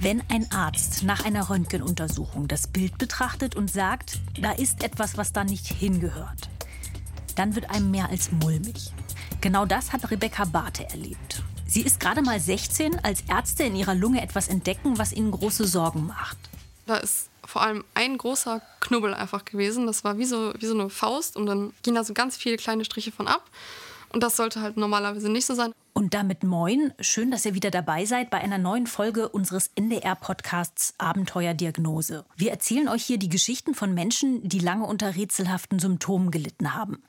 Wenn ein Arzt nach einer Röntgenuntersuchung das Bild betrachtet und sagt, da ist etwas, was da nicht hingehört, dann wird einem mehr als mulmig. Genau das hat Rebecca Barthe erlebt. Sie ist gerade mal 16, als Ärzte in ihrer Lunge etwas entdecken, was ihnen große Sorgen macht. Da ist vor allem ein großer Knubbel einfach gewesen. Das war wie so, wie so eine Faust und dann gingen da so ganz viele kleine Striche von ab. Und das sollte halt normalerweise nicht so sein. Und damit moin, schön, dass ihr wieder dabei seid bei einer neuen Folge unseres NDR-Podcasts Abenteuerdiagnose. Wir erzählen euch hier die Geschichten von Menschen, die lange unter rätselhaften Symptomen gelitten haben.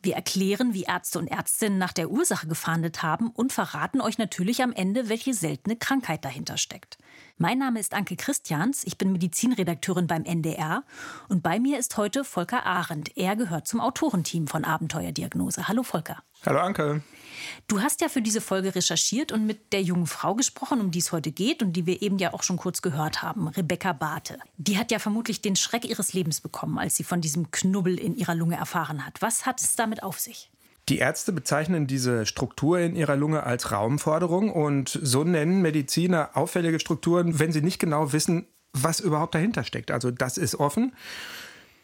Wir erklären, wie Ärzte und Ärztinnen nach der Ursache gefahndet haben und verraten euch natürlich am Ende, welche seltene Krankheit dahinter steckt. Mein Name ist Anke Christians, ich bin Medizinredakteurin beim NDR und bei mir ist heute Volker Arendt. Er gehört zum Autorenteam von Abenteuerdiagnose. Hallo Volker. Hallo Anke. Du hast ja für diese Folge recherchiert und mit der jungen Frau gesprochen, um die es heute geht und die wir eben ja auch schon kurz gehört haben, Rebecca Barthe. Die hat ja vermutlich den Schreck ihres Lebens bekommen, als sie von diesem Knubbel in ihrer Lunge erfahren hat. Was hat es damit auf sich? Die Ärzte bezeichnen diese Struktur in ihrer Lunge als Raumforderung und so nennen Mediziner auffällige Strukturen, wenn sie nicht genau wissen, was überhaupt dahinter steckt. Also das ist offen.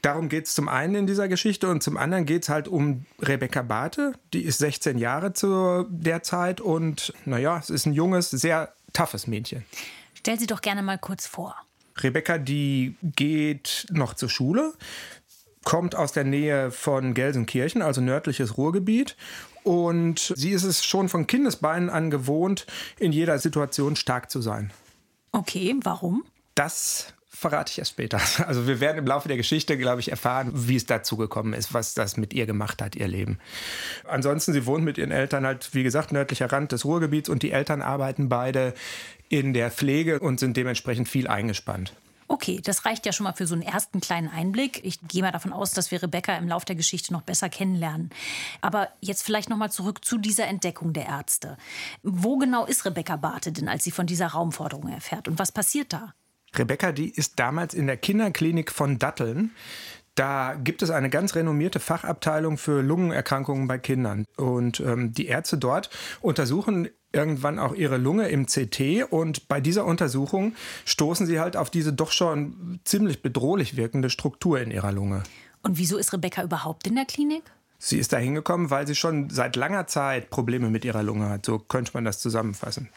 Darum geht es zum einen in dieser Geschichte und zum anderen geht es halt um Rebecca Barthe. Die ist 16 Jahre zu der Zeit und naja, es ist ein junges, sehr toughes Mädchen. Stell sie doch gerne mal kurz vor. Rebecca, die geht noch zur Schule, kommt aus der Nähe von Gelsenkirchen, also nördliches Ruhrgebiet. Und sie ist es schon von Kindesbeinen an gewohnt, in jeder Situation stark zu sein. Okay, warum? Das verrate ich erst später. Also wir werden im Laufe der Geschichte, glaube ich, erfahren, wie es dazu gekommen ist, was das mit ihr gemacht hat, ihr Leben. Ansonsten, sie wohnt mit ihren Eltern halt, wie gesagt, nördlicher Rand des Ruhrgebiets und die Eltern arbeiten beide in der Pflege und sind dementsprechend viel eingespannt. Okay, das reicht ja schon mal für so einen ersten kleinen Einblick. Ich gehe mal davon aus, dass wir Rebecca im Laufe der Geschichte noch besser kennenlernen. Aber jetzt vielleicht noch mal zurück zu dieser Entdeckung der Ärzte. Wo genau ist Rebecca Barthe denn, als sie von dieser Raumforderung erfährt? Und was passiert da? Rebecca, die ist damals in der Kinderklinik von Datteln. Da gibt es eine ganz renommierte Fachabteilung für Lungenerkrankungen bei Kindern. Und ähm, die Ärzte dort untersuchen irgendwann auch ihre Lunge im CT. Und bei dieser Untersuchung stoßen sie halt auf diese doch schon ziemlich bedrohlich wirkende Struktur in ihrer Lunge. Und wieso ist Rebecca überhaupt in der Klinik? Sie ist da hingekommen, weil sie schon seit langer Zeit Probleme mit ihrer Lunge hat. So könnte man das zusammenfassen.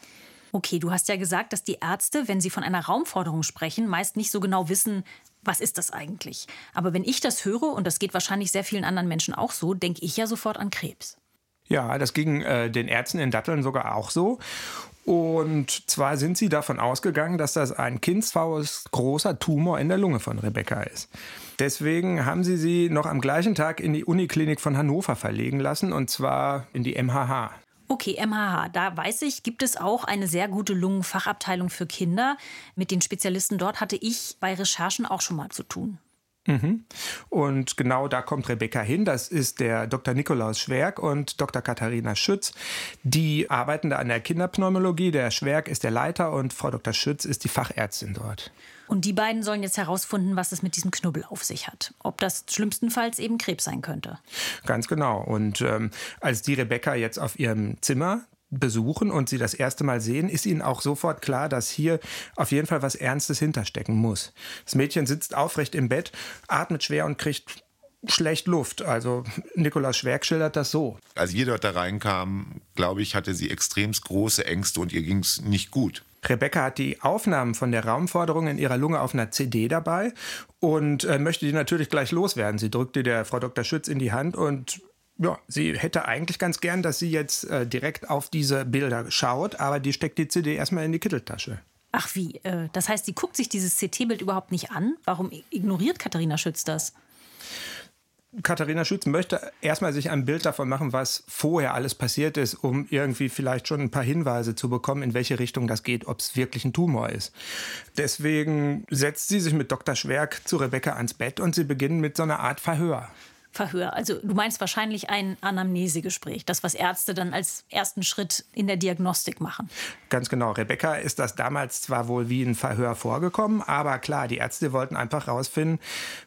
Okay, du hast ja gesagt, dass die Ärzte, wenn sie von einer Raumforderung sprechen, meist nicht so genau wissen, was ist das eigentlich. Aber wenn ich das höre, und das geht wahrscheinlich sehr vielen anderen Menschen auch so, denke ich ja sofort an Krebs. Ja, das ging äh, den Ärzten in Datteln sogar auch so. Und zwar sind sie davon ausgegangen, dass das ein kindsfaules großer Tumor in der Lunge von Rebecca ist. Deswegen haben sie sie noch am gleichen Tag in die Uniklinik von Hannover verlegen lassen, und zwar in die MHH. Okay, MHH, da weiß ich, gibt es auch eine sehr gute Lungenfachabteilung für Kinder. Mit den Spezialisten dort hatte ich bei Recherchen auch schon mal zu tun. Mhm. Und genau da kommt Rebecca hin. Das ist der Dr. Nikolaus Schwerk und Dr. Katharina Schütz. Die arbeiten da an der Kinderpneumologie. Der Schwerk ist der Leiter und Frau Dr. Schütz ist die Fachärztin dort. Und die beiden sollen jetzt herausfinden, was es mit diesem Knubbel auf sich hat. Ob das schlimmstenfalls eben Krebs sein könnte. Ganz genau. Und ähm, als die Rebecca jetzt auf ihrem Zimmer besuchen und sie das erste Mal sehen, ist ihnen auch sofort klar, dass hier auf jeden Fall was Ernstes hinterstecken muss. Das Mädchen sitzt aufrecht im Bett, atmet schwer und kriegt schlecht Luft. Also Nikolaus Schwerk schildert das so. Als jeder da reinkam, glaube ich, hatte sie extremst große Ängste und ihr ging es nicht gut. Rebecca hat die Aufnahmen von der Raumforderung in ihrer Lunge auf einer CD dabei und äh, möchte die natürlich gleich loswerden. Sie drückte der Frau Dr. Schütz in die Hand und ja, sie hätte eigentlich ganz gern, dass sie jetzt äh, direkt auf diese Bilder schaut, aber die steckt die CD erstmal in die Kitteltasche. Ach wie, äh, das heißt, sie guckt sich dieses CT-Bild überhaupt nicht an? Warum ignoriert Katharina Schütz das? Katharina Schütz möchte erstmal sich ein Bild davon machen, was vorher alles passiert ist, um irgendwie vielleicht schon ein paar Hinweise zu bekommen, in welche Richtung das geht, ob es wirklich ein Tumor ist. Deswegen setzt sie sich mit Dr. Schwerk zu Rebecca ans Bett und sie beginnen mit so einer Art Verhör. Verhör. Also du meinst wahrscheinlich ein Anamnesegespräch, das was Ärzte dann als ersten Schritt in der Diagnostik machen. Ganz genau. Rebecca ist das damals zwar wohl wie ein Verhör vorgekommen, aber klar, die Ärzte wollten einfach herausfinden,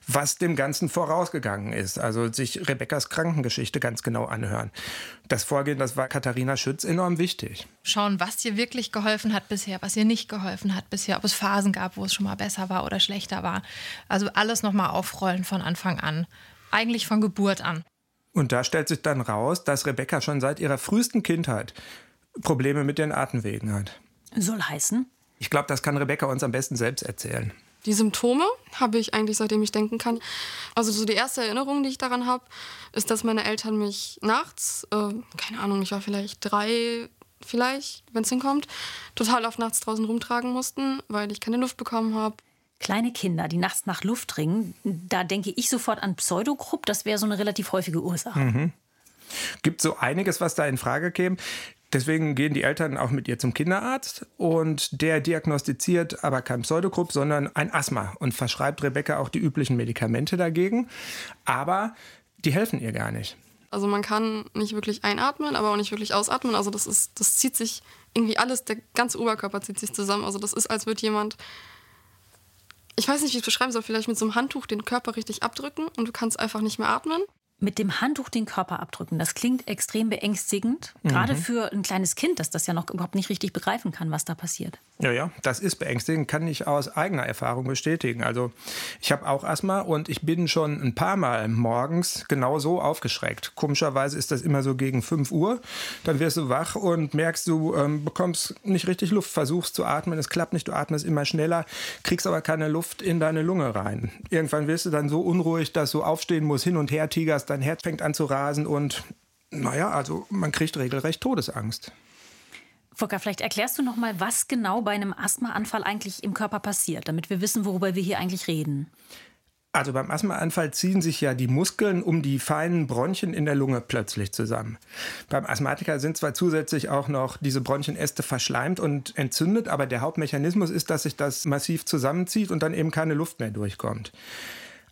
was dem Ganzen vorausgegangen ist. Also sich Rebeccas Krankengeschichte ganz genau anhören. Das Vorgehen, das war Katharina Schütz enorm wichtig. Schauen, was dir wirklich geholfen hat bisher, was dir nicht geholfen hat bisher, ob es Phasen gab, wo es schon mal besser war oder schlechter war. Also alles nochmal aufrollen von Anfang an eigentlich von Geburt an. Und da stellt sich dann raus, dass Rebecca schon seit ihrer frühesten Kindheit Probleme mit den Atemwegen hat. Soll heißen? Ich glaube, das kann Rebecca uns am besten selbst erzählen. Die Symptome habe ich eigentlich seitdem ich denken kann. Also so die erste Erinnerung, die ich daran habe, ist, dass meine Eltern mich nachts, äh, keine Ahnung, ich war vielleicht drei, vielleicht, wenn es hinkommt, total auf nachts draußen rumtragen mussten, weil ich keine Luft bekommen habe. Kleine Kinder, die nachts nach Luft ringen, da denke ich sofort an Pseudogrupp. Das wäre so eine relativ häufige Ursache. Mhm. Gibt so einiges, was da in Frage käme. Deswegen gehen die Eltern auch mit ihr zum Kinderarzt und der diagnostiziert aber kein Pseudogrupp, sondern ein Asthma und verschreibt Rebecca auch die üblichen Medikamente dagegen. Aber die helfen ihr gar nicht. Also man kann nicht wirklich einatmen, aber auch nicht wirklich ausatmen. Also das ist, das zieht sich irgendwie alles, der ganze Oberkörper zieht sich zusammen. Also das ist, als würde jemand ich weiß nicht, wie ich es beschreiben soll, vielleicht mit so einem Handtuch den Körper richtig abdrücken und du kannst einfach nicht mehr atmen mit dem Handtuch den Körper abdrücken. Das klingt extrem beängstigend. Mhm. Gerade für ein kleines Kind, das das ja noch überhaupt nicht richtig begreifen kann, was da passiert. Ja, ja, das ist beängstigend, kann ich aus eigener Erfahrung bestätigen. Also ich habe auch Asthma und ich bin schon ein paar Mal morgens genau so aufgeschreckt. Komischerweise ist das immer so gegen 5 Uhr. Dann wirst du wach und merkst, du ähm, bekommst nicht richtig Luft, versuchst zu atmen, es klappt nicht, du atmest immer schneller, kriegst aber keine Luft in deine Lunge rein. Irgendwann wirst du dann so unruhig, dass du aufstehen musst, hin und her tigerst, dein Herz fängt an zu rasen und naja, also man kriegt regelrecht Todesangst. Volker, vielleicht erklärst du noch mal, was genau bei einem Asthmaanfall eigentlich im Körper passiert, damit wir wissen, worüber wir hier eigentlich reden. Also beim Asthmaanfall ziehen sich ja die Muskeln um die feinen Bronchien in der Lunge plötzlich zusammen. Beim Asthmatiker sind zwar zusätzlich auch noch diese Bronchienäste verschleimt und entzündet, aber der Hauptmechanismus ist, dass sich das massiv zusammenzieht und dann eben keine Luft mehr durchkommt.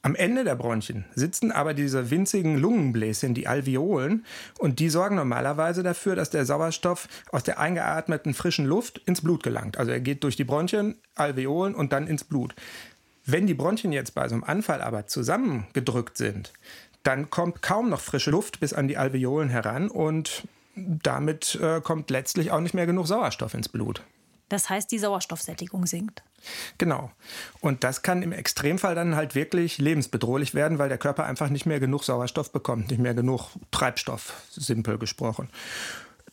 Am Ende der Bronchien sitzen aber diese winzigen Lungenbläschen, die Alveolen, und die sorgen normalerweise dafür, dass der Sauerstoff aus der eingeatmeten frischen Luft ins Blut gelangt. Also er geht durch die Bronchien, Alveolen und dann ins Blut. Wenn die Bronchien jetzt bei so einem Anfall aber zusammengedrückt sind, dann kommt kaum noch frische Luft bis an die Alveolen heran und damit äh, kommt letztlich auch nicht mehr genug Sauerstoff ins Blut. Das heißt, die Sauerstoffsättigung sinkt. Genau. Und das kann im Extremfall dann halt wirklich lebensbedrohlich werden, weil der Körper einfach nicht mehr genug Sauerstoff bekommt, nicht mehr genug Treibstoff, simpel gesprochen.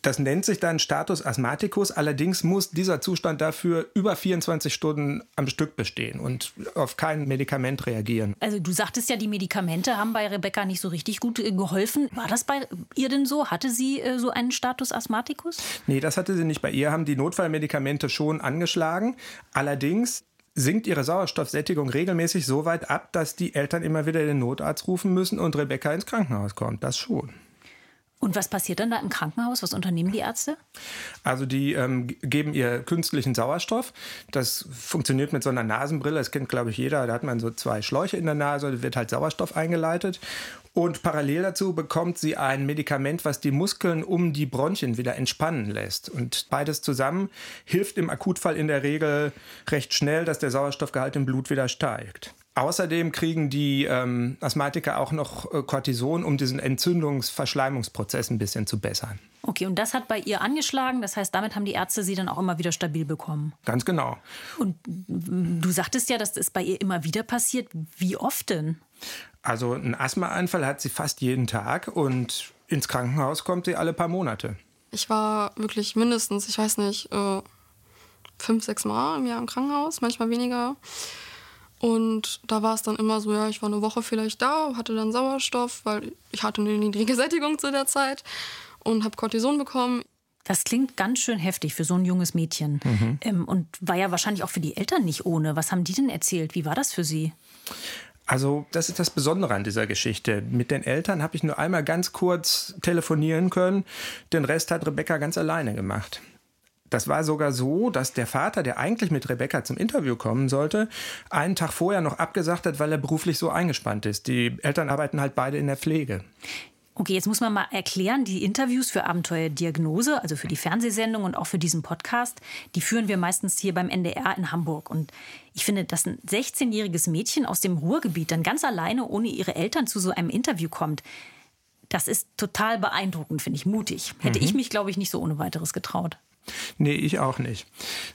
Das nennt sich dann Status Asthmaticus. Allerdings muss dieser Zustand dafür über 24 Stunden am Stück bestehen und auf kein Medikament reagieren. Also du sagtest ja, die Medikamente haben bei Rebecca nicht so richtig gut äh, geholfen. War das bei ihr denn so? Hatte sie äh, so einen Status Asthmaticus? Nee, das hatte sie nicht. Bei ihr haben die Notfallmedikamente schon angeschlagen. Allerdings sinkt ihre Sauerstoffsättigung regelmäßig so weit ab, dass die Eltern immer wieder den Notarzt rufen müssen und Rebecca ins Krankenhaus kommt. Das schon. Und was passiert dann da im Krankenhaus? Was unternehmen die Ärzte? Also die ähm, geben ihr künstlichen Sauerstoff. Das funktioniert mit so einer Nasenbrille. Das kennt, glaube ich, jeder. Da hat man so zwei Schläuche in der Nase, da wird halt Sauerstoff eingeleitet. Und parallel dazu bekommt sie ein Medikament, was die Muskeln um die Bronchien wieder entspannen lässt. Und beides zusammen hilft im Akutfall in der Regel recht schnell, dass der Sauerstoffgehalt im Blut wieder steigt. Außerdem kriegen die ähm, Asthmatiker auch noch äh, Cortison, um diesen Entzündungsverschleimungsprozess ein bisschen zu bessern. Okay, und das hat bei ihr angeschlagen. Das heißt, damit haben die Ärzte sie dann auch immer wieder stabil bekommen. Ganz genau. Und du sagtest ja, dass das bei ihr immer wieder passiert. Wie oft denn? Also einen Asthmaanfall hat sie fast jeden Tag und ins Krankenhaus kommt sie alle paar Monate. Ich war wirklich mindestens, ich weiß nicht, äh, fünf, sechs Mal im Jahr im Krankenhaus, manchmal weniger. Und da war es dann immer so, ja, ich war eine Woche vielleicht da, hatte dann Sauerstoff, weil ich hatte eine niedrige Sättigung zu der Zeit und habe Cortison bekommen. Das klingt ganz schön heftig für so ein junges Mädchen. Mhm. Ähm, und war ja wahrscheinlich auch für die Eltern nicht ohne. Was haben die denn erzählt? Wie war das für sie? Also, das ist das Besondere an dieser Geschichte. Mit den Eltern habe ich nur einmal ganz kurz telefonieren können. Den Rest hat Rebecca ganz alleine gemacht. Das war sogar so, dass der Vater, der eigentlich mit Rebecca zum Interview kommen sollte, einen Tag vorher noch abgesagt hat, weil er beruflich so eingespannt ist. Die Eltern arbeiten halt beide in der Pflege. Okay, jetzt muss man mal erklären, die Interviews für Abenteuerdiagnose, also für die Fernsehsendung und auch für diesen Podcast, die führen wir meistens hier beim NDR in Hamburg. Und ich finde, dass ein 16-jähriges Mädchen aus dem Ruhrgebiet dann ganz alleine ohne ihre Eltern zu so einem Interview kommt, das ist total beeindruckend, finde ich, mutig. Hätte mhm. ich mich, glaube ich, nicht so ohne weiteres getraut. Nee, ich auch nicht.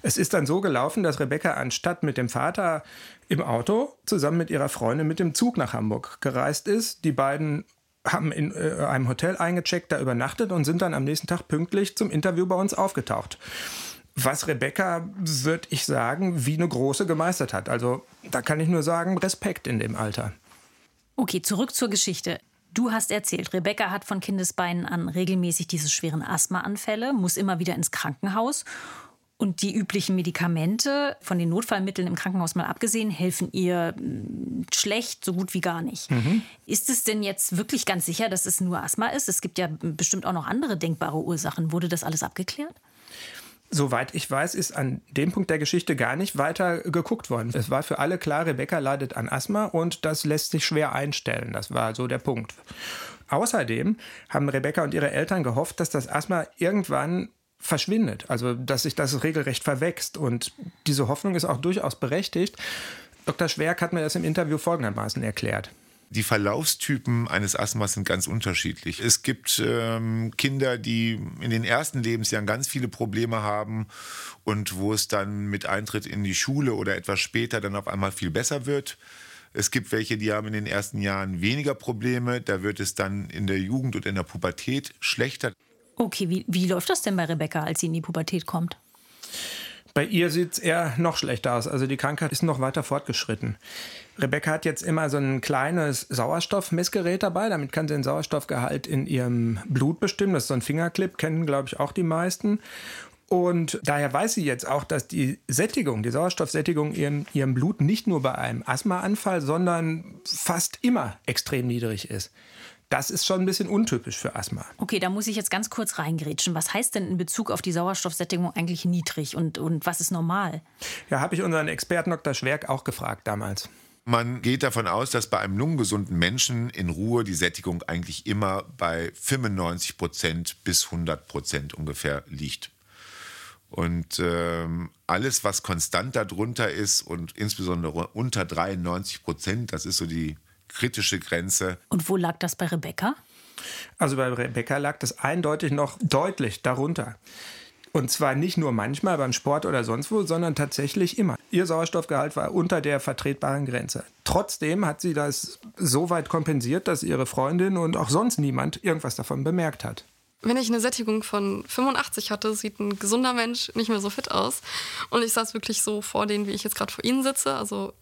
Es ist dann so gelaufen, dass Rebecca anstatt mit dem Vater im Auto zusammen mit ihrer Freundin mit dem Zug nach Hamburg gereist ist. Die beiden haben in äh, einem Hotel eingecheckt, da übernachtet und sind dann am nächsten Tag pünktlich zum Interview bei uns aufgetaucht. Was Rebecca, würde ich sagen, wie eine große gemeistert hat. Also da kann ich nur sagen, Respekt in dem Alter. Okay, zurück zur Geschichte. Du hast erzählt, Rebecca hat von Kindesbeinen an regelmäßig diese schweren Asthmaanfälle, muss immer wieder ins Krankenhaus. Und die üblichen Medikamente, von den Notfallmitteln im Krankenhaus mal abgesehen, helfen ihr hm, schlecht, so gut wie gar nicht. Mhm. Ist es denn jetzt wirklich ganz sicher, dass es nur Asthma ist? Es gibt ja bestimmt auch noch andere denkbare Ursachen. Wurde das alles abgeklärt? Soweit ich weiß, ist an dem Punkt der Geschichte gar nicht weiter geguckt worden. Es war für alle klar, Rebecca leidet an Asthma und das lässt sich schwer einstellen. Das war so der Punkt. Außerdem haben Rebecca und ihre Eltern gehofft, dass das Asthma irgendwann verschwindet, also dass sich das regelrecht verwächst. Und diese Hoffnung ist auch durchaus berechtigt. Dr. Schwerk hat mir das im Interview folgendermaßen erklärt. Die Verlaufstypen eines Asthmas sind ganz unterschiedlich. Es gibt ähm, Kinder, die in den ersten Lebensjahren ganz viele Probleme haben und wo es dann mit Eintritt in die Schule oder etwas später dann auf einmal viel besser wird. Es gibt welche, die haben in den ersten Jahren weniger Probleme. Da wird es dann in der Jugend und in der Pubertät schlechter. Okay, wie, wie läuft das denn bei Rebecca, als sie in die Pubertät kommt? Bei ihr sieht es eher noch schlechter aus. Also die Krankheit ist noch weiter fortgeschritten. Rebecca hat jetzt immer so ein kleines Sauerstoffmessgerät dabei. Damit kann sie den Sauerstoffgehalt in ihrem Blut bestimmen. Das ist so ein Fingerclip, kennen, glaube ich, auch die meisten. Und daher weiß sie jetzt auch, dass die Sättigung, die Sauerstoffsättigung in ihrem Blut nicht nur bei einem Asthmaanfall, sondern fast immer extrem niedrig ist. Das ist schon ein bisschen untypisch für Asthma. Okay, da muss ich jetzt ganz kurz reingrätschen. Was heißt denn in Bezug auf die Sauerstoffsättigung eigentlich niedrig und, und was ist normal? Ja, habe ich unseren Experten Dr. Schwerk auch gefragt damals. Man geht davon aus, dass bei einem lungengesunden Menschen in Ruhe die Sättigung eigentlich immer bei 95 Prozent bis 100 Prozent ungefähr liegt. Und ähm, alles, was konstant darunter ist und insbesondere unter 93 Prozent, das ist so die kritische Grenze. Und wo lag das bei Rebecca? Also bei Rebecca lag das eindeutig noch deutlich darunter. Und zwar nicht nur manchmal beim Sport oder sonst wo, sondern tatsächlich immer. Ihr Sauerstoffgehalt war unter der vertretbaren Grenze. Trotzdem hat sie das so weit kompensiert, dass ihre Freundin und auch sonst niemand irgendwas davon bemerkt hat. Wenn ich eine Sättigung von 85 hatte, sieht ein gesunder Mensch nicht mehr so fit aus. Und ich saß wirklich so vor denen, wie ich jetzt gerade vor Ihnen sitze. Also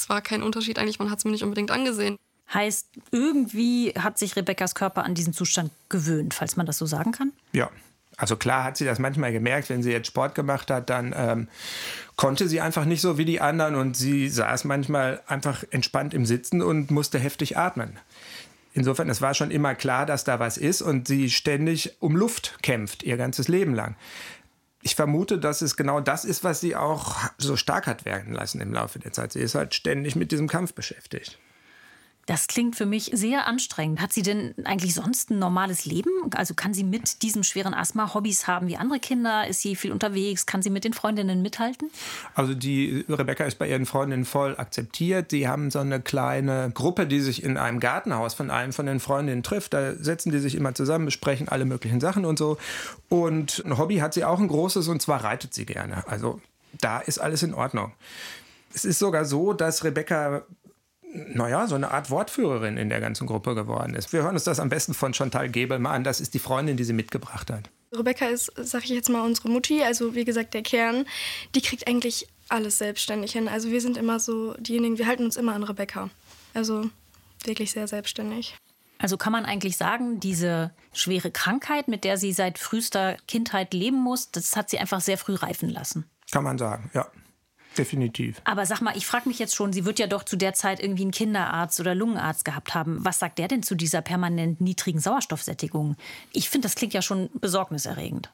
es war kein Unterschied eigentlich, man hat es mir nicht unbedingt angesehen. Heißt, irgendwie hat sich Rebekkas Körper an diesen Zustand gewöhnt, falls man das so sagen kann? Ja. Also klar hat sie das manchmal gemerkt, wenn sie jetzt Sport gemacht hat, dann ähm, konnte sie einfach nicht so wie die anderen und sie saß manchmal einfach entspannt im Sitzen und musste heftig atmen. Insofern, es war schon immer klar, dass da was ist und sie ständig um Luft kämpft, ihr ganzes Leben lang ich vermute, dass es genau das ist, was sie auch so stark hat werden lassen im Laufe der Zeit. Sie ist halt ständig mit diesem Kampf beschäftigt. Das klingt für mich sehr anstrengend. Hat sie denn eigentlich sonst ein normales Leben? Also kann sie mit diesem schweren Asthma Hobbys haben wie andere Kinder? Ist sie viel unterwegs? Kann sie mit den Freundinnen mithalten? Also die Rebecca ist bei ihren Freundinnen voll akzeptiert. Sie haben so eine kleine Gruppe, die sich in einem Gartenhaus von einem von den Freundinnen trifft. Da setzen die sich immer zusammen, besprechen alle möglichen Sachen und so. Und ein Hobby hat sie auch ein großes und zwar reitet sie gerne. Also da ist alles in Ordnung. Es ist sogar so, dass Rebecca naja, so eine Art Wortführerin in der ganzen Gruppe geworden ist. Wir hören uns das am besten von Chantal Gebel mal an. Das ist die Freundin, die sie mitgebracht hat. Rebecca ist, sag ich jetzt mal, unsere Mutti, also wie gesagt der Kern. Die kriegt eigentlich alles selbstständig hin. Also wir sind immer so diejenigen, wir halten uns immer an Rebecca. Also wirklich sehr selbstständig. Also kann man eigentlich sagen, diese schwere Krankheit, mit der sie seit frühester Kindheit leben muss, das hat sie einfach sehr früh reifen lassen. Kann man sagen, ja. Definitiv. Aber sag mal, ich frage mich jetzt schon, sie wird ja doch zu der Zeit irgendwie einen Kinderarzt oder Lungenarzt gehabt haben. Was sagt der denn zu dieser permanent niedrigen Sauerstoffsättigung? Ich finde, das klingt ja schon besorgniserregend.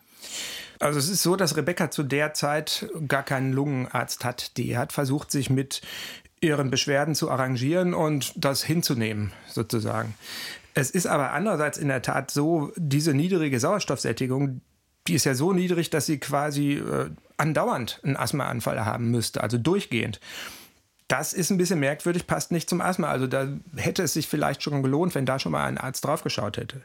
Also es ist so, dass Rebecca zu der Zeit gar keinen Lungenarzt hat. Die hat versucht, sich mit ihren Beschwerden zu arrangieren und das hinzunehmen, sozusagen. Es ist aber andererseits in der Tat so, diese niedrige Sauerstoffsättigung, die ist ja so niedrig, dass sie quasi äh, andauernd einen Asthmaanfall haben müsste, also durchgehend. Das ist ein bisschen merkwürdig, passt nicht zum Asthma. Also da hätte es sich vielleicht schon gelohnt, wenn da schon mal ein Arzt draufgeschaut hätte.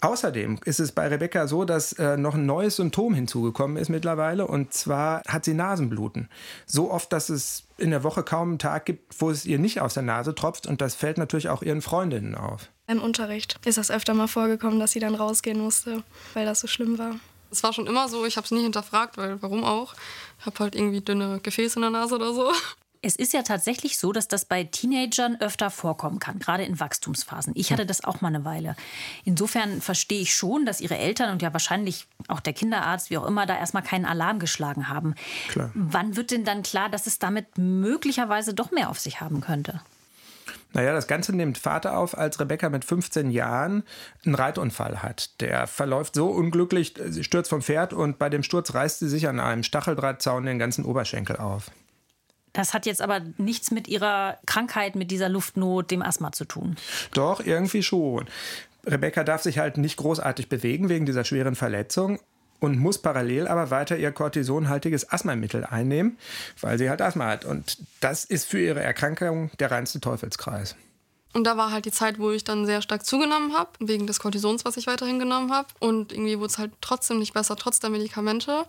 Außerdem ist es bei Rebecca so, dass äh, noch ein neues Symptom hinzugekommen ist mittlerweile. Und zwar hat sie Nasenbluten. So oft, dass es in der Woche kaum einen Tag gibt, wo es ihr nicht aus der Nase tropft. Und das fällt natürlich auch ihren Freundinnen auf. Im Unterricht ist das öfter mal vorgekommen, dass sie dann rausgehen musste, weil das so schlimm war. Es war schon immer so, ich habe es nie hinterfragt, weil warum auch? Ich habe halt irgendwie dünne Gefäße in der Nase oder so. Es ist ja tatsächlich so, dass das bei Teenagern öfter vorkommen kann, gerade in Wachstumsphasen. Ich hatte das auch mal eine Weile. Insofern verstehe ich schon, dass ihre Eltern und ja wahrscheinlich auch der Kinderarzt, wie auch immer, da erstmal keinen Alarm geschlagen haben. Klar. Wann wird denn dann klar, dass es damit möglicherweise doch mehr auf sich haben könnte? Naja, das Ganze nimmt Vater auf, als Rebecca mit 15 Jahren einen Reitunfall hat. Der verläuft so unglücklich, sie stürzt vom Pferd und bei dem Sturz reißt sie sich an einem Stacheldrahtzaun den ganzen Oberschenkel auf. Das hat jetzt aber nichts mit ihrer Krankheit, mit dieser Luftnot, dem Asthma zu tun. Doch, irgendwie schon. Rebecca darf sich halt nicht großartig bewegen wegen dieser schweren Verletzung und muss parallel aber weiter ihr kortisonhaltiges Asthmamittel einnehmen, weil sie halt Asthma hat. Und das ist für ihre Erkrankung der reinste Teufelskreis. Und da war halt die Zeit, wo ich dann sehr stark zugenommen habe, wegen des Kortisons, was ich weiterhin genommen habe. Und irgendwie wurde es halt trotzdem nicht besser, trotz der Medikamente.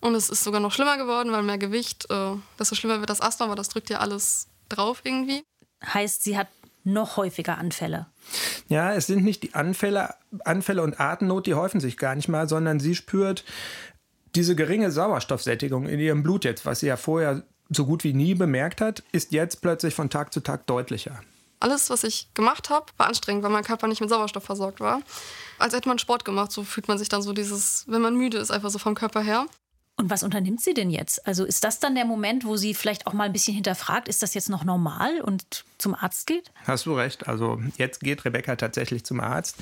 Und es ist sogar noch schlimmer geworden, weil mehr Gewicht, äh, desto schlimmer wird das Asthma, weil das drückt ja alles drauf irgendwie. Heißt, sie hat noch häufiger Anfälle. Ja, es sind nicht die Anfälle, Anfälle und Atemnot, die häufen sich gar nicht mal, sondern sie spürt diese geringe Sauerstoffsättigung in ihrem Blut jetzt, was sie ja vorher so gut wie nie bemerkt hat, ist jetzt plötzlich von Tag zu Tag deutlicher. Alles, was ich gemacht habe, war anstrengend, weil mein Körper nicht mit Sauerstoff versorgt war. Als hätte man Sport gemacht, so fühlt man sich dann so dieses, wenn man müde ist, einfach so vom Körper her. Und was unternimmt sie denn jetzt? Also ist das dann der Moment, wo sie vielleicht auch mal ein bisschen hinterfragt, ist das jetzt noch normal und zum Arzt geht? Hast du recht. Also jetzt geht Rebecca tatsächlich zum Arzt.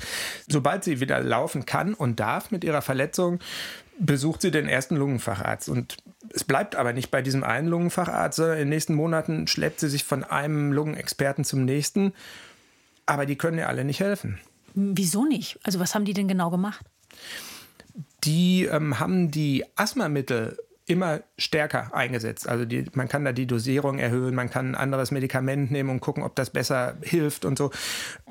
Sobald sie wieder laufen kann und darf mit ihrer Verletzung, besucht sie den ersten Lungenfacharzt. Und es bleibt aber nicht bei diesem einen Lungenfacharzt, sondern in den nächsten Monaten schleppt sie sich von einem Lungenexperten zum nächsten. Aber die können ihr alle nicht helfen. Wieso nicht? Also was haben die denn genau gemacht? Die ähm, haben die Asthmamittel immer stärker eingesetzt. Also die, man kann da die Dosierung erhöhen, man kann ein anderes Medikament nehmen und gucken, ob das besser hilft und so.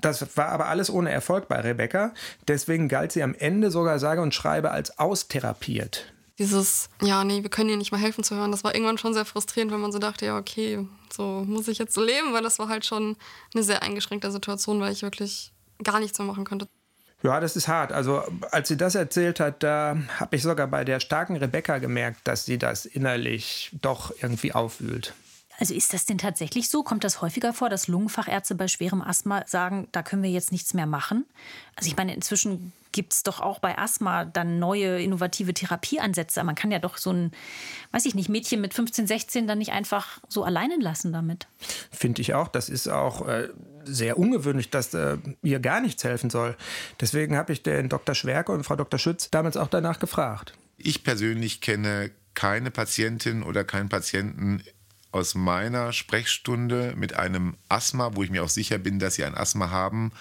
Das war aber alles ohne Erfolg bei Rebecca. Deswegen galt sie am Ende sogar sage und schreibe als austherapiert. Dieses, ja, nee, wir können ihr nicht mal helfen zu hören, das war irgendwann schon sehr frustrierend, wenn man so dachte, ja, okay, so muss ich jetzt leben, weil das war halt schon eine sehr eingeschränkte Situation, weil ich wirklich gar nichts mehr machen konnte. Ja, das ist hart. Also als sie das erzählt hat, da habe ich sogar bei der starken Rebecca gemerkt, dass sie das innerlich doch irgendwie aufwühlt. Also ist das denn tatsächlich so? Kommt das häufiger vor, dass Lungenfachärzte bei schwerem Asthma sagen, da können wir jetzt nichts mehr machen? Also ich meine, inzwischen gibt es doch auch bei Asthma dann neue innovative Therapieansätze. Man kann ja doch so ein, weiß ich nicht, Mädchen mit 15, 16 dann nicht einfach so alleine lassen damit. Finde ich auch. Das ist auch äh, sehr ungewöhnlich, dass äh, ihr gar nichts helfen soll. Deswegen habe ich den Dr. Schwerke und Frau Dr. Schütz damals auch danach gefragt. Ich persönlich kenne keine Patientin oder keinen Patienten aus meiner Sprechstunde mit einem Asthma, wo ich mir auch sicher bin, dass sie ein Asthma haben,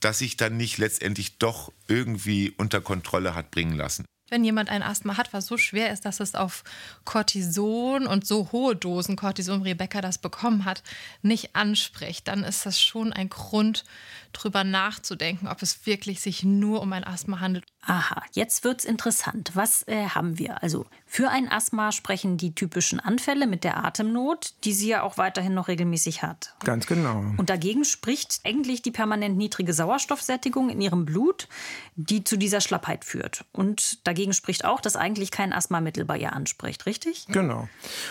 das sich dann nicht letztendlich doch irgendwie unter Kontrolle hat bringen lassen. Wenn jemand ein Asthma hat, was so schwer ist, dass es auf Cortison und so hohe Dosen Cortison, Rebecca das bekommen hat, nicht anspricht, dann ist das schon ein Grund, drüber nachzudenken, ob es wirklich sich nur um ein Asthma handelt. Aha, jetzt wird's interessant. Was äh, haben wir? Also für ein Asthma sprechen die typischen Anfälle mit der Atemnot, die sie ja auch weiterhin noch regelmäßig hat. Ganz genau. Und dagegen spricht eigentlich die permanent niedrige Sauerstoffsättigung in ihrem Blut, die zu dieser Schlappheit führt. Und dagegen spricht auch, dass eigentlich kein Asthmamittel bei ihr anspricht, richtig? Genau.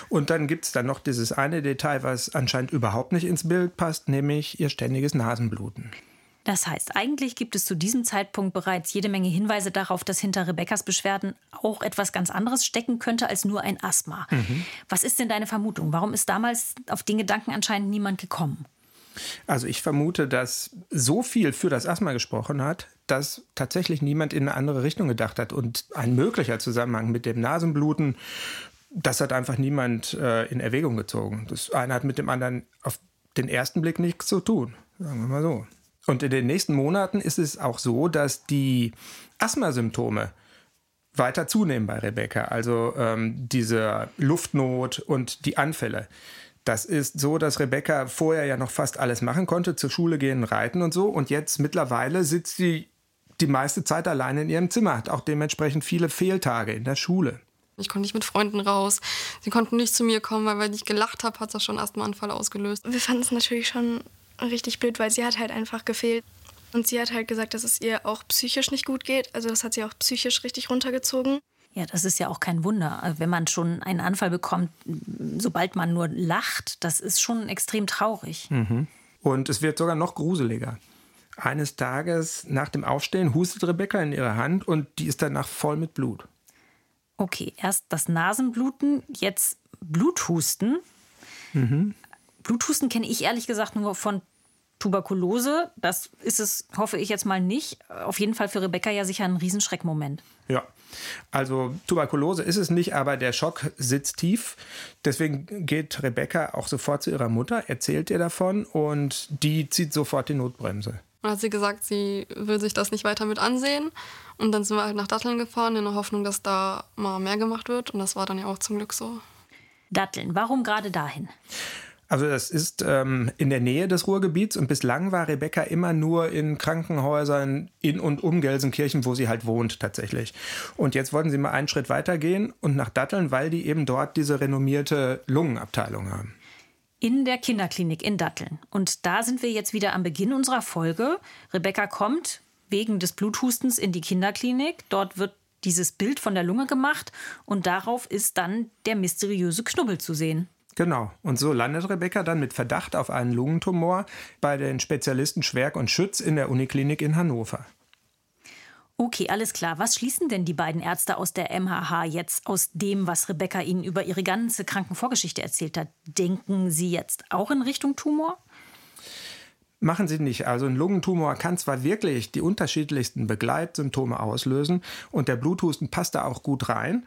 Und dann gibt es dann noch dieses eine Detail, was anscheinend überhaupt nicht ins Bild passt, nämlich ihr ständiges Nasenbluten. Das heißt, eigentlich gibt es zu diesem Zeitpunkt bereits jede Menge Hinweise darauf, dass hinter Rebekkas Beschwerden auch etwas ganz anderes stecken könnte als nur ein Asthma. Mhm. Was ist denn deine Vermutung? Warum ist damals auf den Gedanken anscheinend niemand gekommen? Also ich vermute, dass so viel für das Asthma gesprochen hat, dass tatsächlich niemand in eine andere Richtung gedacht hat. Und ein möglicher Zusammenhang mit dem Nasenbluten, das hat einfach niemand äh, in Erwägung gezogen. Das eine hat mit dem anderen auf den ersten Blick nichts zu tun, sagen wir mal so. Und in den nächsten Monaten ist es auch so, dass die Asthmasymptome weiter zunehmen bei Rebecca. Also ähm, diese Luftnot und die Anfälle. Das ist so, dass Rebecca vorher ja noch fast alles machen konnte, zur Schule gehen, reiten und so. Und jetzt mittlerweile sitzt sie die meiste Zeit alleine in ihrem Zimmer, hat auch dementsprechend viele Fehltage in der Schule. Ich konnte nicht mit Freunden raus. Sie konnten nicht zu mir kommen, weil wenn ich gelacht habe, hat das schon erstmal einen Anfall ausgelöst. Wir fanden es natürlich schon richtig blöd, weil sie hat halt einfach gefehlt. Und sie hat halt gesagt, dass es ihr auch psychisch nicht gut geht. Also das hat sie auch psychisch richtig runtergezogen. Ja, das ist ja auch kein Wunder, wenn man schon einen Anfall bekommt, sobald man nur lacht. Das ist schon extrem traurig. Mhm. Und es wird sogar noch gruseliger. Eines Tages nach dem Aufstehen hustet Rebecca in ihre Hand und die ist danach voll mit Blut. Okay, erst das Nasenbluten, jetzt Bluthusten. Mhm. Bluthusten kenne ich ehrlich gesagt nur von Tuberkulose. Das ist es, hoffe ich jetzt mal nicht. Auf jeden Fall für Rebecca ja sicher ein Riesenschreckmoment. Ja, also Tuberkulose ist es nicht, aber der Schock sitzt tief. Deswegen geht Rebecca auch sofort zu ihrer Mutter, erzählt ihr davon und die zieht sofort die Notbremse. Dann hat sie gesagt, sie will sich das nicht weiter mit ansehen. Und dann sind wir halt nach Datteln gefahren, in der Hoffnung, dass da mal mehr gemacht wird. Und das war dann ja auch zum Glück so. Datteln, warum gerade dahin? Also das ist ähm, in der Nähe des Ruhrgebiets und bislang war Rebecca immer nur in Krankenhäusern in und um Gelsenkirchen, wo sie halt wohnt tatsächlich. Und jetzt wollten sie mal einen Schritt weiter gehen und nach Datteln, weil die eben dort diese renommierte Lungenabteilung haben. In der Kinderklinik in Datteln. Und da sind wir jetzt wieder am Beginn unserer Folge. Rebecca kommt wegen des Bluthustens in die Kinderklinik. Dort wird dieses Bild von der Lunge gemacht und darauf ist dann der mysteriöse Knubbel zu sehen. Genau. Und so landet Rebecca dann mit Verdacht auf einen Lungentumor bei den Spezialisten Schwerk und Schütz in der Uniklinik in Hannover. Okay, alles klar. Was schließen denn die beiden Ärzte aus der MHH jetzt aus dem, was Rebecca ihnen über ihre ganze Krankenvorgeschichte erzählt hat? Denken sie jetzt auch in Richtung Tumor? Machen sie nicht. Also ein Lungentumor kann zwar wirklich die unterschiedlichsten Begleitsymptome auslösen und der Bluthusten passt da auch gut rein,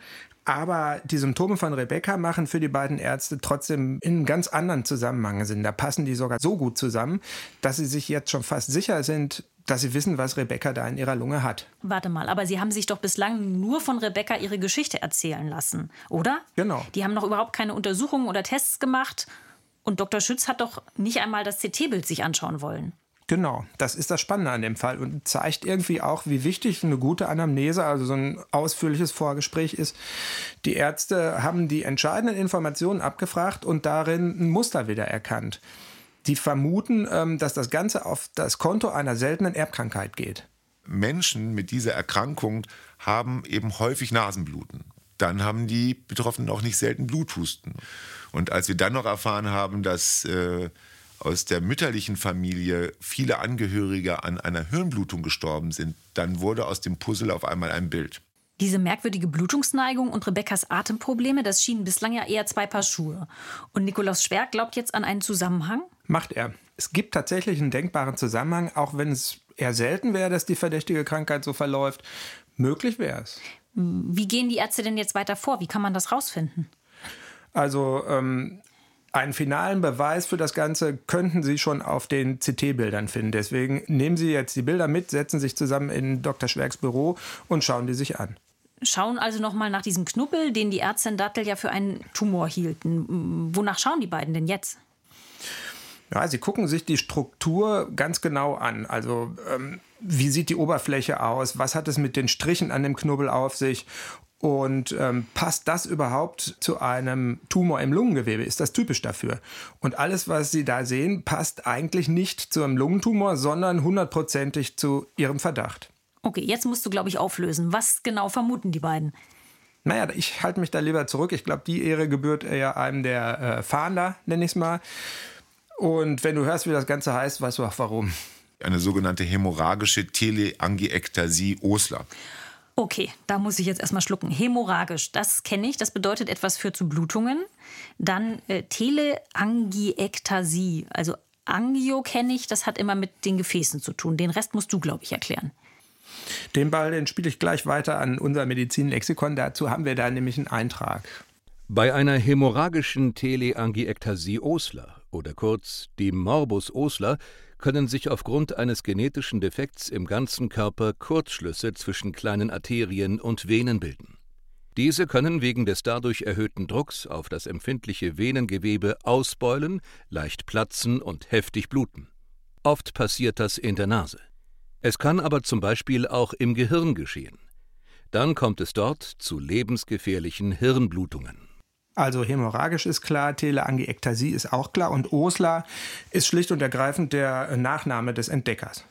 aber die Symptome von Rebecca machen für die beiden Ärzte trotzdem in einem ganz anderen Zusammenhang Sinn. Da passen die sogar so gut zusammen, dass sie sich jetzt schon fast sicher sind, dass sie wissen, was Rebecca da in ihrer Lunge hat. Warte mal, aber Sie haben sich doch bislang nur von Rebecca ihre Geschichte erzählen lassen, oder? Genau. Die haben noch überhaupt keine Untersuchungen oder Tests gemacht. Und Dr. Schütz hat doch nicht einmal das CT-Bild sich anschauen wollen. Genau, das ist das Spannende an dem Fall und zeigt irgendwie auch, wie wichtig eine gute Anamnese, also so ein ausführliches Vorgespräch ist. Die Ärzte haben die entscheidenden Informationen abgefragt und darin ein Muster wieder erkannt. Die vermuten, ähm, dass das Ganze auf das Konto einer seltenen Erbkrankheit geht. Menschen mit dieser Erkrankung haben eben häufig Nasenbluten. Dann haben die Betroffenen auch nicht selten Bluthusten. Und als wir dann noch erfahren haben, dass äh, aus der mütterlichen Familie viele Angehörige an einer Hirnblutung gestorben sind, dann wurde aus dem Puzzle auf einmal ein Bild. Diese merkwürdige Blutungsneigung und Rebekkas Atemprobleme, das schienen bislang ja eher zwei Paar Schuhe. Und Nikolaus Schwerk glaubt jetzt an einen Zusammenhang? Macht er. Es gibt tatsächlich einen denkbaren Zusammenhang, auch wenn es eher selten wäre, dass die verdächtige Krankheit so verläuft. Möglich wäre es. Wie gehen die Ärzte denn jetzt weiter vor? Wie kann man das rausfinden? Also ähm, einen finalen Beweis für das Ganze könnten Sie schon auf den CT-Bildern finden. Deswegen nehmen Sie jetzt die Bilder mit, setzen sich zusammen in Dr. Schwerks Büro und schauen die sich an. Schauen also nochmal nach diesem Knubbel, den die Ärzte in Dattel ja für einen Tumor hielten. Wonach schauen die beiden denn jetzt? Ja, sie gucken sich die Struktur ganz genau an. Also ähm, wie sieht die Oberfläche aus? Was hat es mit den Strichen an dem Knubbel auf sich? Und ähm, passt das überhaupt zu einem Tumor im Lungengewebe? Ist das typisch dafür? Und alles, was Sie da sehen, passt eigentlich nicht zu einem Lungentumor, sondern hundertprozentig zu Ihrem Verdacht. Okay, jetzt musst du, glaube ich, auflösen. Was genau vermuten die beiden? Naja, ich halte mich da lieber zurück. Ich glaube, die Ehre gebührt eher einem der äh, Fahnder, nenne ich es mal. Und wenn du hörst, wie das Ganze heißt, weißt du auch warum. Eine sogenannte hämorrhagische Teleangiektasie Osler. Okay, da muss ich jetzt erstmal schlucken. Hämorrhagisch, das kenne ich, das bedeutet etwas für zu Blutungen. Dann äh, Teleangiektasie, also Angio kenne ich, das hat immer mit den Gefäßen zu tun. Den Rest musst du, glaube ich, erklären. Den Ball, den spiele ich gleich weiter an unser Medizinlexikon. Dazu haben wir da nämlich einen Eintrag. Bei einer hämorrhagischen Teleangiektasie Osler oder kurz die Morbus Osler können sich aufgrund eines genetischen Defekts im ganzen Körper Kurzschlüsse zwischen kleinen Arterien und Venen bilden. Diese können wegen des dadurch erhöhten Drucks auf das empfindliche Venengewebe ausbeulen, leicht platzen und heftig bluten. Oft passiert das in der Nase. Es kann aber zum Beispiel auch im Gehirn geschehen. Dann kommt es dort zu lebensgefährlichen Hirnblutungen. Also hämorrhagisch ist klar, Teleangiektasie ist auch klar und Osler ist schlicht und ergreifend der Nachname des Entdeckers.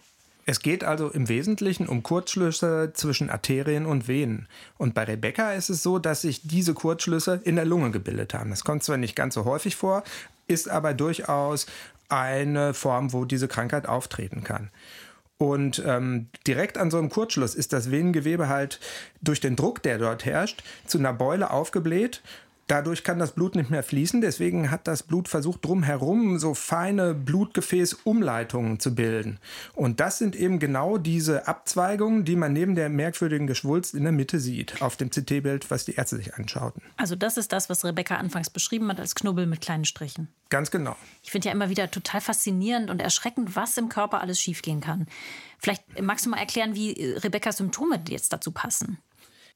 Es geht also im Wesentlichen um Kurzschlüsse zwischen Arterien und Venen. Und bei Rebecca ist es so, dass sich diese Kurzschlüsse in der Lunge gebildet haben. Das kommt zwar nicht ganz so häufig vor, ist aber durchaus eine Form, wo diese Krankheit auftreten kann. Und ähm, direkt an so einem Kurzschluss ist das Venengewebe halt durch den Druck, der dort herrscht, zu einer Beule aufgebläht Dadurch kann das Blut nicht mehr fließen, deswegen hat das Blut versucht, drumherum so feine Blutgefäßumleitungen zu bilden. Und das sind eben genau diese Abzweigungen, die man neben der merkwürdigen Geschwulst in der Mitte sieht, auf dem CT-Bild, was die Ärzte sich anschauten. Also das ist das, was Rebecca anfangs beschrieben hat als Knubbel mit kleinen Strichen. Ganz genau. Ich finde ja immer wieder total faszinierend und erschreckend, was im Körper alles schiefgehen kann. Vielleicht magst du mal erklären, wie Rebeccas Symptome jetzt dazu passen.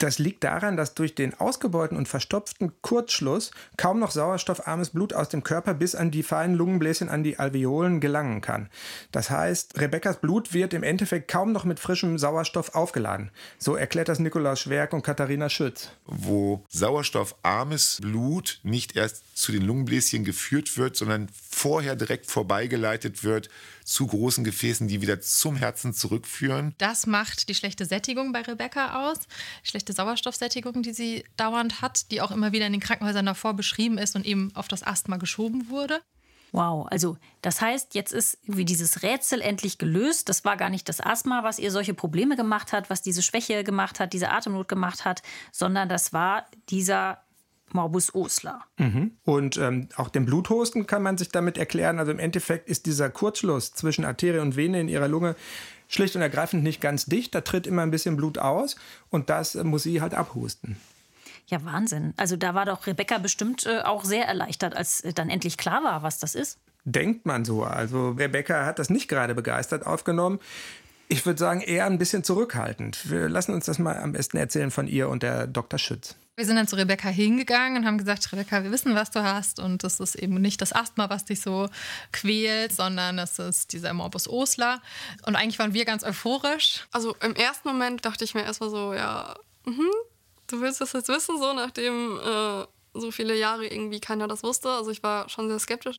Das liegt daran, dass durch den ausgebeuten und verstopften Kurzschluss kaum noch sauerstoffarmes Blut aus dem Körper bis an die feinen Lungenbläschen, an die Alveolen gelangen kann. Das heißt, Rebekkas Blut wird im Endeffekt kaum noch mit frischem Sauerstoff aufgeladen. So erklärt das Nikolaus Schwerk und Katharina Schütz. Wo sauerstoffarmes Blut nicht erst zu den Lungenbläschen geführt wird, sondern vorher direkt vorbeigeleitet wird zu großen Gefäßen, die wieder zum Herzen zurückführen. Das macht die schlechte Sättigung bei Rebecca aus, schlechte Sauerstoffsättigung, die sie dauernd hat, die auch immer wieder in den Krankenhäusern davor beschrieben ist und eben auf das Asthma geschoben wurde. Wow, also das heißt, jetzt ist wie dieses Rätsel endlich gelöst. Das war gar nicht das Asthma, was ihr solche Probleme gemacht hat, was diese Schwäche gemacht hat, diese Atemnot gemacht hat, sondern das war dieser Morbus Osler. Mhm. Und ähm, auch den Bluthusten kann man sich damit erklären. Also im Endeffekt ist dieser Kurzschluss zwischen Arterie und Vene in ihrer Lunge schlicht und ergreifend nicht ganz dicht. Da tritt immer ein bisschen Blut aus und das muss sie halt abhusten. Ja, Wahnsinn. Also da war doch Rebecca bestimmt äh, auch sehr erleichtert, als äh, dann endlich klar war, was das ist. Denkt man so. Also Rebecca hat das nicht gerade begeistert aufgenommen. Ich würde sagen, eher ein bisschen zurückhaltend. Wir lassen uns das mal am besten erzählen von ihr und der Dr. Schütz. Wir sind dann zu Rebecca hingegangen und haben gesagt, Rebecca, wir wissen, was du hast und das ist eben nicht das Asthma, was dich so quält, sondern es ist dieser Morbus Osler. Und eigentlich waren wir ganz euphorisch. Also im ersten Moment dachte ich mir erstmal so, ja, mh, du willst das jetzt wissen, so nachdem äh, so viele Jahre irgendwie keiner das wusste. Also ich war schon sehr skeptisch.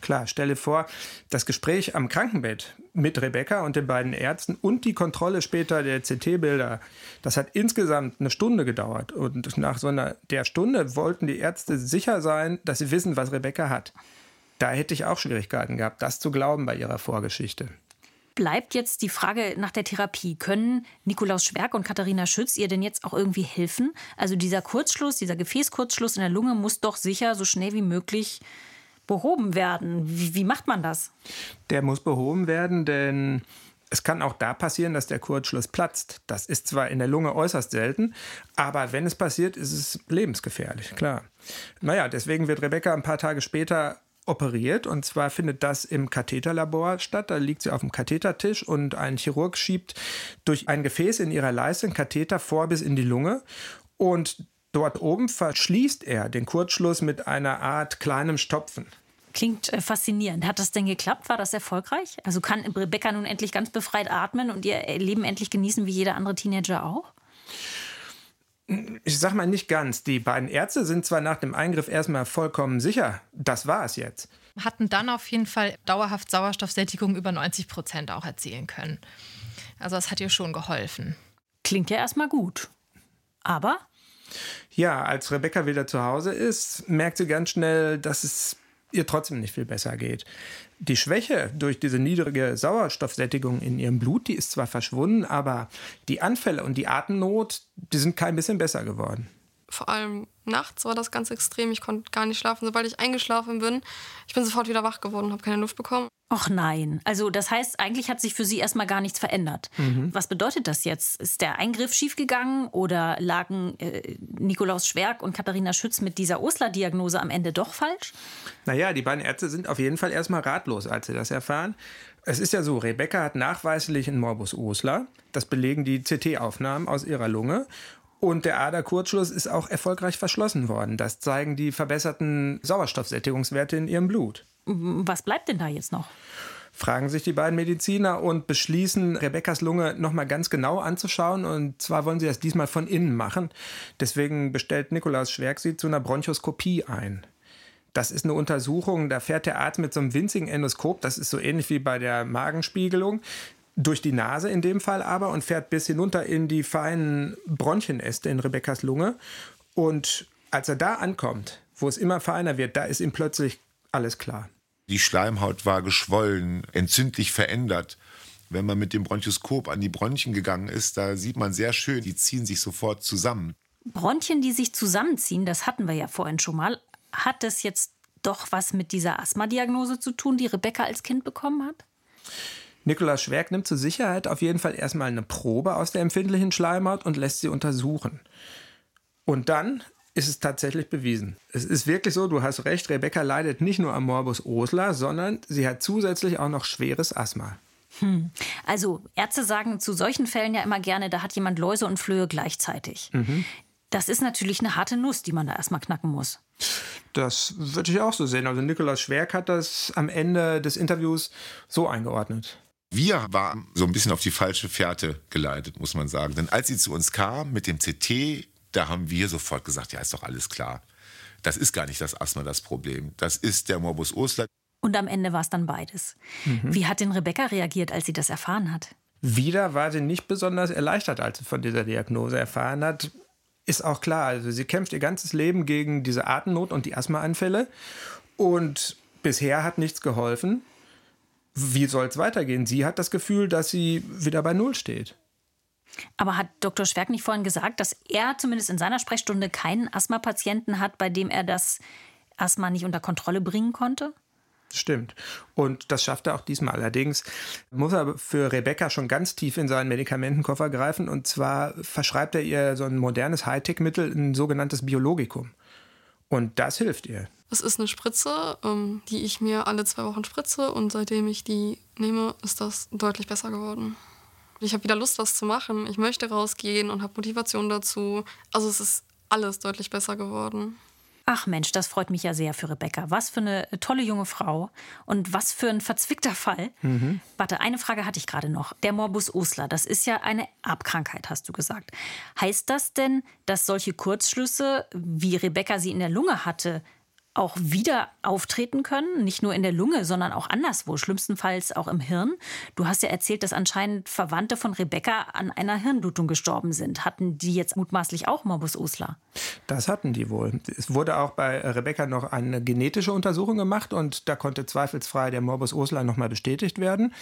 Klar, stelle vor, das Gespräch am Krankenbett mit Rebecca und den beiden Ärzten und die Kontrolle später der CT-Bilder, das hat insgesamt eine Stunde gedauert. Und nach so einer der Stunde wollten die Ärzte sicher sein, dass sie wissen, was Rebecca hat. Da hätte ich auch Schwierigkeiten gehabt, das zu glauben bei ihrer Vorgeschichte. Bleibt jetzt die Frage nach der Therapie. Können Nikolaus Schwerk und Katharina Schütz ihr denn jetzt auch irgendwie helfen? Also dieser Kurzschluss, dieser Gefäßkurzschluss in der Lunge muss doch sicher so schnell wie möglich behoben werden. Wie, wie macht man das? Der muss behoben werden, denn es kann auch da passieren, dass der Kurzschluss platzt. Das ist zwar in der Lunge äußerst selten, aber wenn es passiert, ist es lebensgefährlich, klar. Naja, deswegen wird Rebecca ein paar Tage später operiert und zwar findet das im Katheterlabor statt. Da liegt sie auf dem Kathetertisch und ein Chirurg schiebt durch ein Gefäß in ihrer Leiste einen Katheter vor bis in die Lunge und Dort oben verschließt er den Kurzschluss mit einer Art kleinem Stopfen. Klingt äh, faszinierend. Hat das denn geklappt? War das erfolgreich? Also kann Rebecca nun endlich ganz befreit atmen und ihr Leben endlich genießen wie jeder andere Teenager auch? Ich sag mal nicht ganz. Die beiden Ärzte sind zwar nach dem Eingriff erstmal vollkommen sicher, das war es jetzt. Hatten dann auf jeden Fall dauerhaft Sauerstoffsättigung über 90 Prozent auch erzielen können. Also das hat ihr schon geholfen. Klingt ja erstmal gut. Aber ja, als Rebecca wieder zu Hause ist, merkt sie ganz schnell, dass es ihr trotzdem nicht viel besser geht. Die Schwäche durch diese niedrige Sauerstoffsättigung in ihrem Blut, die ist zwar verschwunden, aber die Anfälle und die Atemnot, die sind kein bisschen besser geworden. Vor allem nachts war das ganz extrem. Ich konnte gar nicht schlafen. Sobald ich eingeschlafen bin, ich bin sofort wieder wach geworden, habe keine Luft bekommen. Ach nein. Also das heißt, eigentlich hat sich für Sie erstmal gar nichts verändert. Mhm. Was bedeutet das jetzt? Ist der Eingriff schiefgegangen oder lagen äh, Nikolaus Schwerk und Katharina Schütz mit dieser Osler-Diagnose am Ende doch falsch? Naja, die beiden Ärzte sind auf jeden Fall erstmal ratlos, als sie das erfahren. Es ist ja so, Rebecca hat nachweislich einen Morbus Osler. Das belegen die CT-Aufnahmen aus ihrer Lunge. Und der Aderkurzschluss ist auch erfolgreich verschlossen worden. Das zeigen die verbesserten Sauerstoffsättigungswerte in ihrem Blut. Was bleibt denn da jetzt noch? Fragen sich die beiden Mediziner und beschließen, Rebekkas Lunge nochmal ganz genau anzuschauen. Und zwar wollen sie das diesmal von innen machen. Deswegen bestellt Nikolaus Schwerk sie zu einer Bronchoskopie ein. Das ist eine Untersuchung, da fährt der Arzt mit so einem winzigen Endoskop, das ist so ähnlich wie bei der Magenspiegelung, durch die Nase in dem Fall aber und fährt bis hinunter in die feinen Bronchienäste in Rebekkas Lunge. Und als er da ankommt, wo es immer feiner wird, da ist ihm plötzlich alles klar. Die Schleimhaut war geschwollen, entzündlich verändert. Wenn man mit dem Bronchoskop an die Bronchien gegangen ist, da sieht man sehr schön, die ziehen sich sofort zusammen. Bronchien, die sich zusammenziehen, das hatten wir ja vorhin schon mal. Hat das jetzt doch was mit dieser Asthma-Diagnose zu tun, die Rebecca als Kind bekommen hat? Nikolaus Schwerk nimmt zur Sicherheit auf jeden Fall erstmal eine Probe aus der empfindlichen Schleimhaut und lässt sie untersuchen. Und dann ist es tatsächlich bewiesen. Es ist wirklich so, du hast recht, Rebecca leidet nicht nur am Morbus Osler, sondern sie hat zusätzlich auch noch schweres Asthma. Hm. Also Ärzte sagen zu solchen Fällen ja immer gerne, da hat jemand Läuse und Flöhe gleichzeitig. Mhm. Das ist natürlich eine harte Nuss, die man da erstmal knacken muss. Das würde ich auch so sehen. Also Nikolaus Schwerk hat das am Ende des Interviews so eingeordnet. Wir waren so ein bisschen auf die falsche Fährte geleitet, muss man sagen. Denn als sie zu uns kam mit dem CT, da haben wir sofort gesagt, ja, ist doch alles klar. Das ist gar nicht das Asthma das Problem. Das ist der Morbus Osler. Und am Ende war es dann beides. Mhm. Wie hat denn Rebecca reagiert, als sie das erfahren hat? Wieder war sie nicht besonders erleichtert, als sie von dieser Diagnose erfahren hat. Ist auch klar, also sie kämpft ihr ganzes Leben gegen diese Atemnot und die Asthmaanfälle. Und bisher hat nichts geholfen. Wie soll es weitergehen? Sie hat das Gefühl, dass sie wieder bei Null steht. Aber hat Dr. Schwerk nicht vorhin gesagt, dass er zumindest in seiner Sprechstunde keinen Asthma-Patienten hat, bei dem er das Asthma nicht unter Kontrolle bringen konnte? Stimmt. Und das schafft er auch diesmal. Allerdings muss er für Rebecca schon ganz tief in seinen Medikamentenkoffer greifen. Und zwar verschreibt er ihr so ein modernes Hightech-Mittel, ein sogenanntes Biologikum. Und das hilft ihr. Es ist eine Spritze, ähm, die ich mir alle zwei Wochen spritze. Und seitdem ich die nehme, ist das deutlich besser geworden. Ich habe wieder Lust, was zu machen. Ich möchte rausgehen und habe Motivation dazu. Also es ist alles deutlich besser geworden. Ach Mensch, das freut mich ja sehr für Rebecca. Was für eine tolle junge Frau und was für ein verzwickter Fall. Mhm. Warte, eine Frage hatte ich gerade noch. Der Morbus Osler, das ist ja eine Erbkrankheit, hast du gesagt. Heißt das denn, dass solche Kurzschlüsse, wie Rebecca sie in der Lunge hatte, auch wieder auftreten können, nicht nur in der Lunge, sondern auch anderswo, schlimmstenfalls auch im Hirn. Du hast ja erzählt, dass anscheinend Verwandte von Rebecca an einer Hirnblutung gestorben sind. Hatten die jetzt mutmaßlich auch Morbus Osler? Das hatten die wohl. Es wurde auch bei Rebecca noch eine genetische Untersuchung gemacht und da konnte zweifelsfrei der Morbus Osler nochmal bestätigt werden.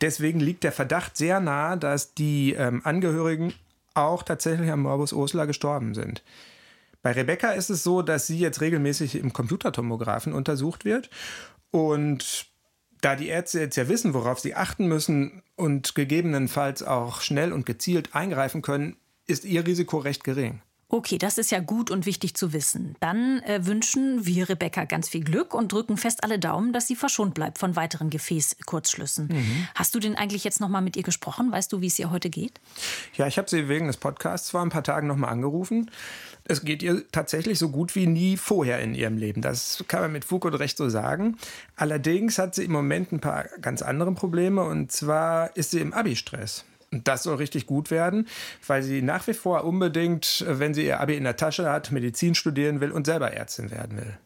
Deswegen liegt der Verdacht sehr nahe, dass die ähm, Angehörigen auch tatsächlich am Morbus Osler gestorben sind. Bei Rebecca ist es so, dass sie jetzt regelmäßig im Computertomographen untersucht wird. Und da die Ärzte jetzt ja wissen, worauf sie achten müssen und gegebenenfalls auch schnell und gezielt eingreifen können, ist ihr Risiko recht gering. Okay, das ist ja gut und wichtig zu wissen. Dann äh, wünschen wir Rebecca ganz viel Glück und drücken fest alle Daumen, dass sie verschont bleibt von weiteren Gefäßkurzschlüssen. Mhm. Hast du denn eigentlich jetzt noch mal mit ihr gesprochen? Weißt du, wie es ihr heute geht? Ja, ich habe sie wegen des Podcasts vor ein paar Tagen noch mal angerufen. Es geht ihr tatsächlich so gut wie nie vorher in ihrem Leben. Das kann man mit Fug und Recht so sagen. Allerdings hat sie im Moment ein paar ganz andere Probleme und zwar ist sie im Abi-Stress. Das soll richtig gut werden, weil sie nach wie vor unbedingt, wenn sie ihr Abi in der Tasche hat, Medizin studieren will und selber Ärztin werden will.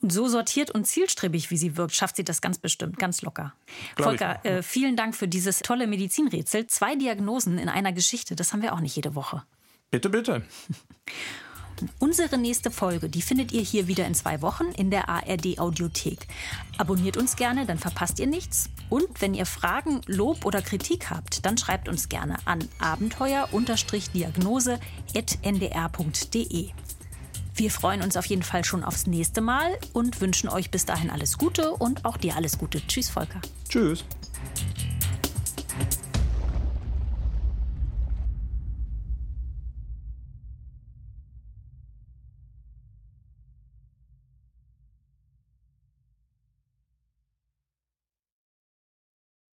Und so sortiert und zielstrebig, wie sie wirkt, schafft sie das ganz bestimmt, ganz locker. Glaub Volker, äh, vielen Dank für dieses tolle Medizinrätsel. Zwei Diagnosen in einer Geschichte, das haben wir auch nicht jede Woche. Bitte, bitte. Unsere nächste Folge, die findet ihr hier wieder in zwei Wochen in der ARD Audiothek. Abonniert uns gerne, dann verpasst ihr nichts. Und wenn ihr Fragen, Lob oder Kritik habt, dann schreibt uns gerne an abenteuer-diagnose.ndr.de. Wir freuen uns auf jeden Fall schon aufs nächste Mal und wünschen euch bis dahin alles Gute und auch dir alles Gute. Tschüss, Volker. Tschüss.